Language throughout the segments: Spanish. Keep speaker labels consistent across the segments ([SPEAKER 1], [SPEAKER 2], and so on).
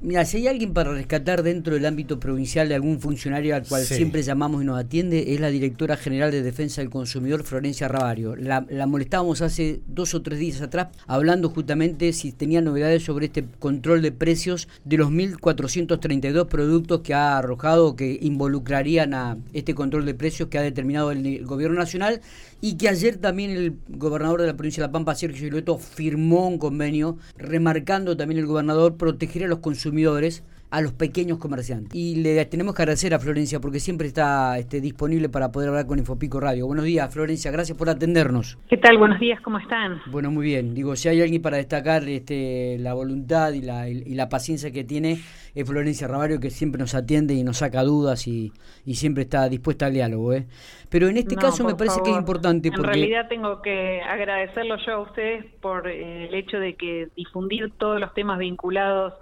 [SPEAKER 1] Mira, si hay alguien para rescatar dentro del ámbito provincial de algún funcionario al cual siempre llamamos y nos atiende, es la directora general de Defensa del Consumidor, Florencia Ravario. La, molestábamos hace dos o tres días atrás hablando justamente si tenía novedades sobre este control de precios de los 1.432 productos que ha arrojado, que involucrarían a este control de precios que ha determinado el, Gobierno Nacional y que ayer también el gobernador de la provincia de La Pampa, Sergio Gilueto, firmó un convenio remarcando también el gobernador proteger a los consumidores a los pequeños comerciantes. Y le tenemos que agradecer a Florencia porque siempre está este, disponible para poder hablar con Infopico Radio. Buenos días, Florencia, gracias por atendernos.
[SPEAKER 2] ¿Qué tal? Buenos días, ¿cómo están?
[SPEAKER 1] Bueno, muy bien. Digo, si hay alguien para destacar este, la voluntad y la, y la paciencia que tiene, es Florencia Ravario, que siempre nos atiende y nos saca dudas y, y siempre está dispuesta al diálogo. ¿eh? Pero en este caso me parece que es importante.
[SPEAKER 2] Porque... En realidad tengo que agradecerlo yo a ustedes por eh, el hecho de que difundir todos los temas vinculados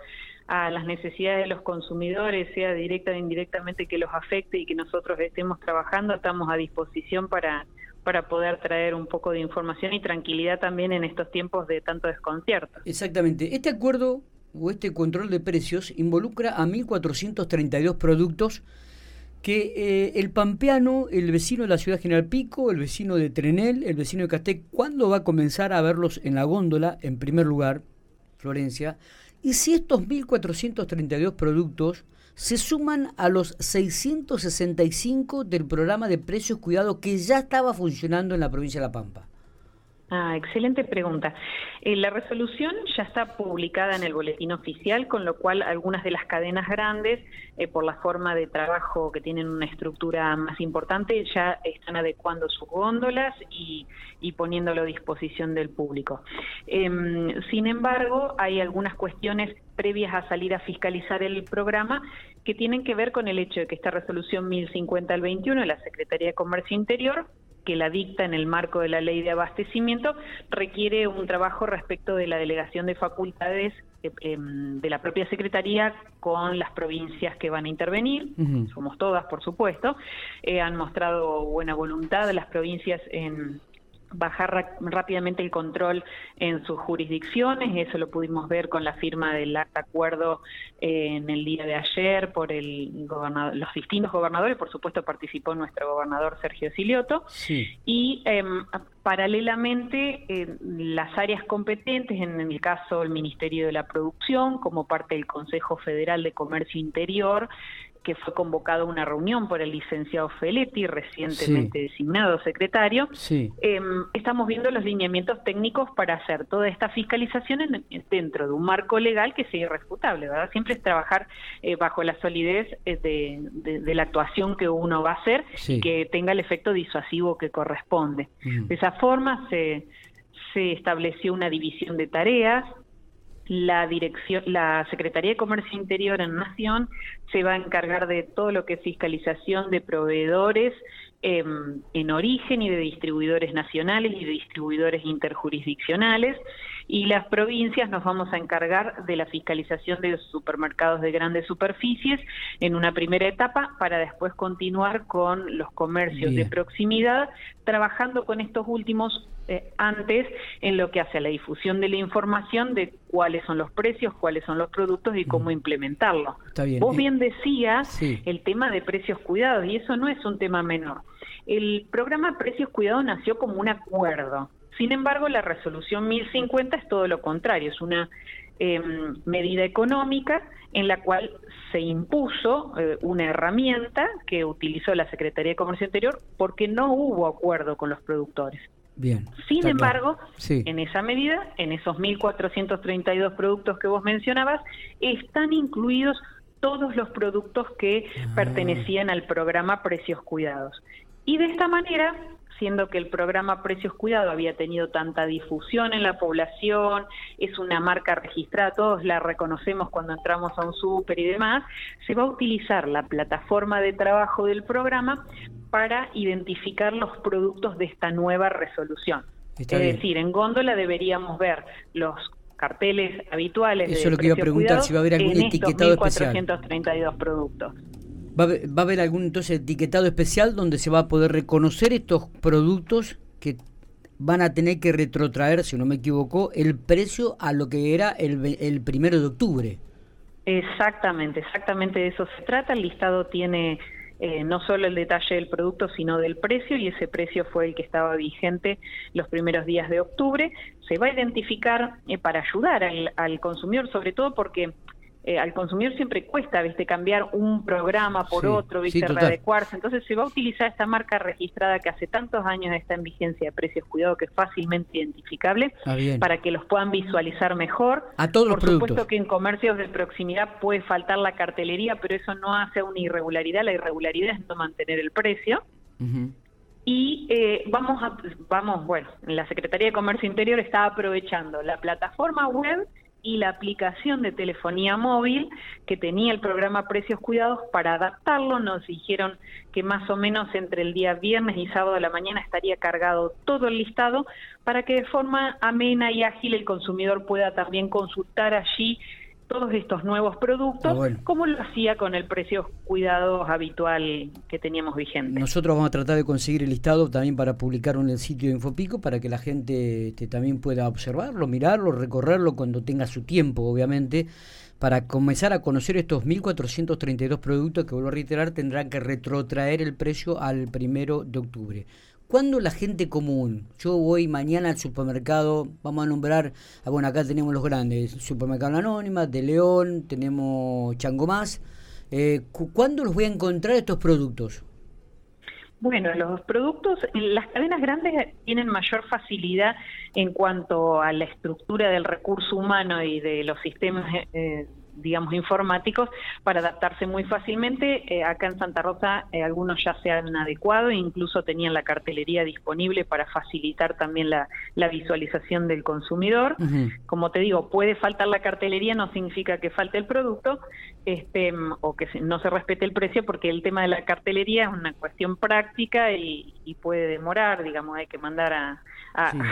[SPEAKER 2] a las necesidades de los consumidores, sea directa o indirectamente que los afecte y que nosotros estemos trabajando, estamos a disposición para, para poder traer un poco de información y tranquilidad también en estos tiempos de tanto desconcierto.
[SPEAKER 1] Exactamente. Este acuerdo o este control de precios involucra a 1.432 productos que eh, el pampeano, el vecino de la ciudad General Pico, el vecino de Trenel, el vecino de Castec, ¿cuándo va a comenzar a verlos en la góndola, en primer lugar, Florencia? Y si estos 1.432 productos se suman a los 665 del programa de precios cuidados que ya estaba funcionando en la provincia de La Pampa.
[SPEAKER 2] Ah, excelente pregunta. Eh, la resolución ya está publicada en el boletín oficial, con lo cual algunas de las cadenas grandes, eh, por la forma de trabajo que tienen una estructura más importante, ya están adecuando sus góndolas y, poniéndolo a disposición del público. Em, sin embargo, hay algunas cuestiones previas a salir a fiscalizar el programa que tienen que ver con el hecho de que esta resolución 1050 al 21 de la Secretaría de Comercio Interior que la dicta en el marco de la ley de abastecimiento, requiere un trabajo respecto de la delegación de facultades eh, em, de la propia Secretaría con las provincias que van a intervenir, somos todas, por supuesto, eh, han mostrado buena voluntad las provincias en bajar rápidamente el control en sus jurisdicciones, eso lo pudimos ver con la firma del acta acuerdo eh, en el día de ayer por el los distintos gobernadores, por supuesto participó nuestro gobernador Sergio Silioto, y em, paralelamente eh, las áreas competentes, en el caso el Ministerio de la Producción, como parte del Consejo Federal de Comercio Interior, que fue convocado a una reunión por el licenciado Feletti, recientemente designado secretario, em, estamos viendo los lineamientos técnicos para hacer toda esta fiscalización dentro de un marco legal que sea irrefutable, ¿verdad? Siempre es trabajar eh, bajo la solidez eh, de, la actuación que uno va a hacer y que tenga el efecto disuasivo que corresponde. De esa forma se, se estableció una división de tareas, la dirección, la Secretaría de Comercio Interior en Nación se va a encargar de todo lo que es fiscalización de proveedores em, en origen y de distribuidores nacionales y de distribuidores interjurisdiccionales. Y las provincias nos vamos a encargar de la fiscalización de supermercados de grandes superficies en una primera etapa para después continuar con los comercios de proximidad, trabajando con estos últimos eh, antes en lo que hace a la difusión de la información de cuáles son los precios, cuáles son los productos y cómo implementarlo. Vos bien decías el tema de precios cuidados y eso no es un tema menor. El programa Precios Cuidados nació como un acuerdo sin embargo, la resolución 1050 es todo lo contrario, es una em, medida económica en la cual se impuso eh, una herramienta que utilizó la Secretaría de Comercio Interior porque no hubo acuerdo con los productores.
[SPEAKER 1] Bien.
[SPEAKER 2] Sin embargo, en esa medida, en esos 1.432 productos que vos mencionabas, están incluidos todos los productos que ah. pertenecían al programa Precios Cuidados. Y de esta manera siendo que el programa Precios Cuidado había tenido tanta difusión en la población, es una marca registrada, todos la reconocemos cuando entramos a un súper y demás, se va a utilizar la plataforma de trabajo del programa para identificar los productos de esta nueva resolución. es decir, en góndola deberíamos ver los carteles habituales.
[SPEAKER 1] Eso es lo que iba a preguntar, si va a haber algún etiquetado especial.
[SPEAKER 2] 432 productos.
[SPEAKER 1] ¿Va a, haber, algún entonces etiquetado especial donde se va a poder reconocer estos productos que van a tener que retrotraer, si no me equivoco, el precio a lo que era el, el primero de octubre?
[SPEAKER 2] Exactamente, exactamente de eso se trata. El listado tiene eh, no solo el detalle del producto, sino del precio, y ese precio fue el que estaba vigente los primeros días de octubre. Se va a identificar eh, para ayudar al, al consumidor, sobre todo porque eh, al consumidor siempre cuesta, viste, cambiar un programa por otro, viste, readecuarse. Entonces se va a utilizar esta marca registrada que hace tantos años está en vigencia de precios cuidado que es fácilmente identificable
[SPEAKER 1] ah,
[SPEAKER 2] para que los puedan visualizar mejor.
[SPEAKER 1] A todos
[SPEAKER 2] por
[SPEAKER 1] los
[SPEAKER 2] supuesto que en comercios de proximidad puede faltar la cartelería, pero eso no hace una irregularidad. La irregularidad es no mantener el precio. Y eh, vamos a, vamos, bueno, la Secretaría de Comercio Interior está aprovechando la plataforma web y la aplicación de telefonía móvil que tenía el programa Precios Cuidados para adaptarlo. Nos dijeron que más o menos entre el día viernes y sábado de la mañana estaría cargado todo el listado para que de forma amena y ágil el consumidor pueda también consultar allí todos estos nuevos productos, ah, como lo hacía con el precio cuidados habitual que teníamos vigente.
[SPEAKER 1] Nosotros vamos a tratar de conseguir el listado también para publicarlo en el sitio de Infopico para que la gente este, también pueda observarlo, mirarlo, recorrerlo cuando tenga su tiempo, obviamente, para comenzar a conocer estos 1.432 productos que, vuelvo a reiterar, tendrán que retrotraer el precio al primero de octubre. ¿Cuándo la gente común? Yo voy mañana al supermercado, vamos a nombrar, ah, bueno, acá tenemos los grandes, Supermercado Anónima, de León, tenemos Chango Más. Eh, ¿Cuándo los voy a encontrar estos productos?
[SPEAKER 2] Bueno, los productos, las cadenas grandes tienen mayor facilidad en cuanto a la estructura del recurso humano y de los sistemas eh, digamos, informáticos para adaptarse muy fácilmente. Eh, acá en Santa Rosa eh, algunos ya se han adecuado e incluso tenían la cartelería disponible para facilitar también la, visualización del consumidor. Como te digo, puede faltar la cartelería, no significa que falte el producto este, o que no se respete el precio, porque el tema de la cartelería es una cuestión práctica y, puede demorar, digamos, hay que mandar a,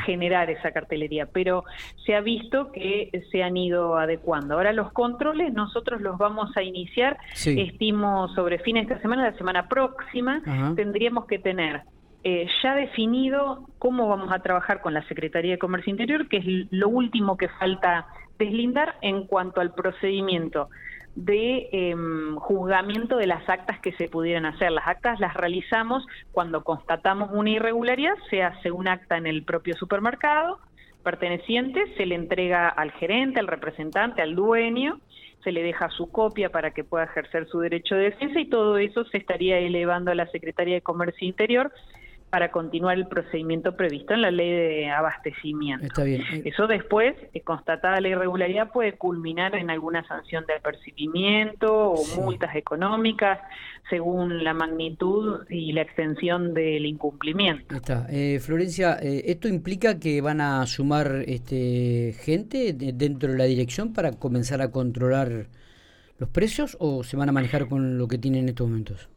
[SPEAKER 2] generar esa cartelería. Pero se ha visto que se han ido adecuando. Ahora los controles nosotros los vamos a iniciar, estimo sobre fines de esta semana, la semana próxima, tendríamos que tener eh, ya definido cómo vamos a trabajar con la Secretaría de Comercio Interior, que es lo último que falta deslindar en cuanto al procedimiento de em, juzgamiento de las actas que se pudieran hacer. Las actas las realizamos cuando constatamos una irregularidad, se hace un acta en el propio supermercado perteneciente, se le entrega al gerente, al representante, al dueño, se le deja su copia para que pueda ejercer su derecho de defensa y todo eso se estaría elevando a la Secretaría de Comercio Interior para continuar el procedimiento previsto en la ley de abastecimiento.
[SPEAKER 1] Está bien.
[SPEAKER 2] Eso después, eh, constatada la irregularidad, puede culminar en alguna sanción de apercibimiento o multas económicas según la magnitud y la extensión del incumplimiento.
[SPEAKER 1] Está. Eh, Florencia, eh, ¿esto implica que van a sumar este, gente dentro de la dirección para comenzar a controlar los precios o se van a manejar con lo que tienen en estos momentos?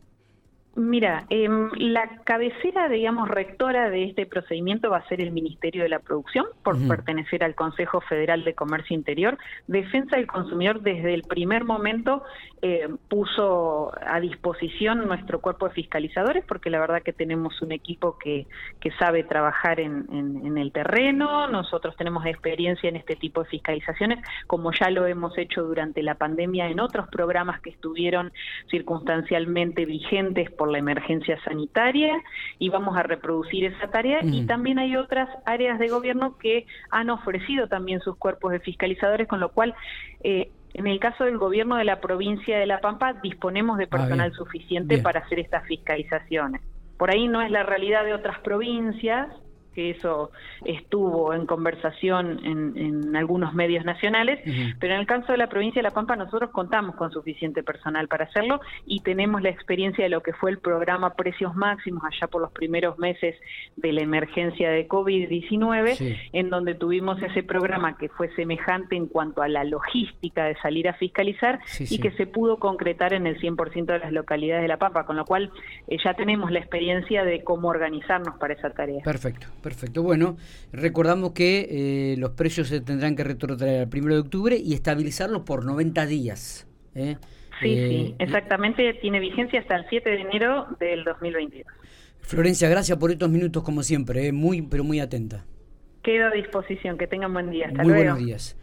[SPEAKER 2] Mira, em, la cabecera, digamos, rectora de este procedimiento va a ser el Ministerio de la Producción, por pertenecer al Consejo Federal de Comercio Interior. Defensa del Consumidor desde el primer momento eh, puso a disposición nuestro cuerpo de fiscalizadores, porque la verdad que tenemos un equipo que, que sabe trabajar en, en el terreno, nosotros tenemos experiencia en este tipo de fiscalizaciones, como ya lo hemos hecho durante la pandemia en otros programas que estuvieron circunstancialmente vigentes por la emergencia sanitaria y vamos a reproducir esa tarea. Y también hay otras áreas de gobierno que han ofrecido también sus cuerpos de fiscalizadores, con lo cual eh, en el caso del gobierno de la provincia de La Pampa disponemos de ah, personal suficiente para hacer estas fiscalizaciones. Por ahí no es la realidad de otras provincias, que eso estuvo en conversación en, algunos medios nacionales, pero en el caso de la provincia de La Pampa nosotros contamos con suficiente personal para hacerlo y tenemos la experiencia de lo que fue el programa Precios Máximos allá por los primeros meses de la emergencia de COVID-19, en donde tuvimos ese programa que fue semejante en cuanto a la logística de salir a fiscalizar y que se pudo concretar en el 100% de las localidades de La Pampa, con lo cual eh, ya tenemos la experiencia de cómo organizarnos para esa tarea.
[SPEAKER 1] Perfecto. Perfecto. Bueno, recordamos que eh, los precios se tendrán que retrotraer al 1 de octubre y estabilizarlos por 90 días.
[SPEAKER 2] ¿eh? Sí, sí, eh, exactamente. Tiene vigencia hasta el 7 de enero del 2022.
[SPEAKER 1] Florencia, gracias por estos minutos como siempre. Muy, pero muy atenta.
[SPEAKER 2] Quedo a disposición. Que tengan buen día. Hasta
[SPEAKER 1] muy buenos días.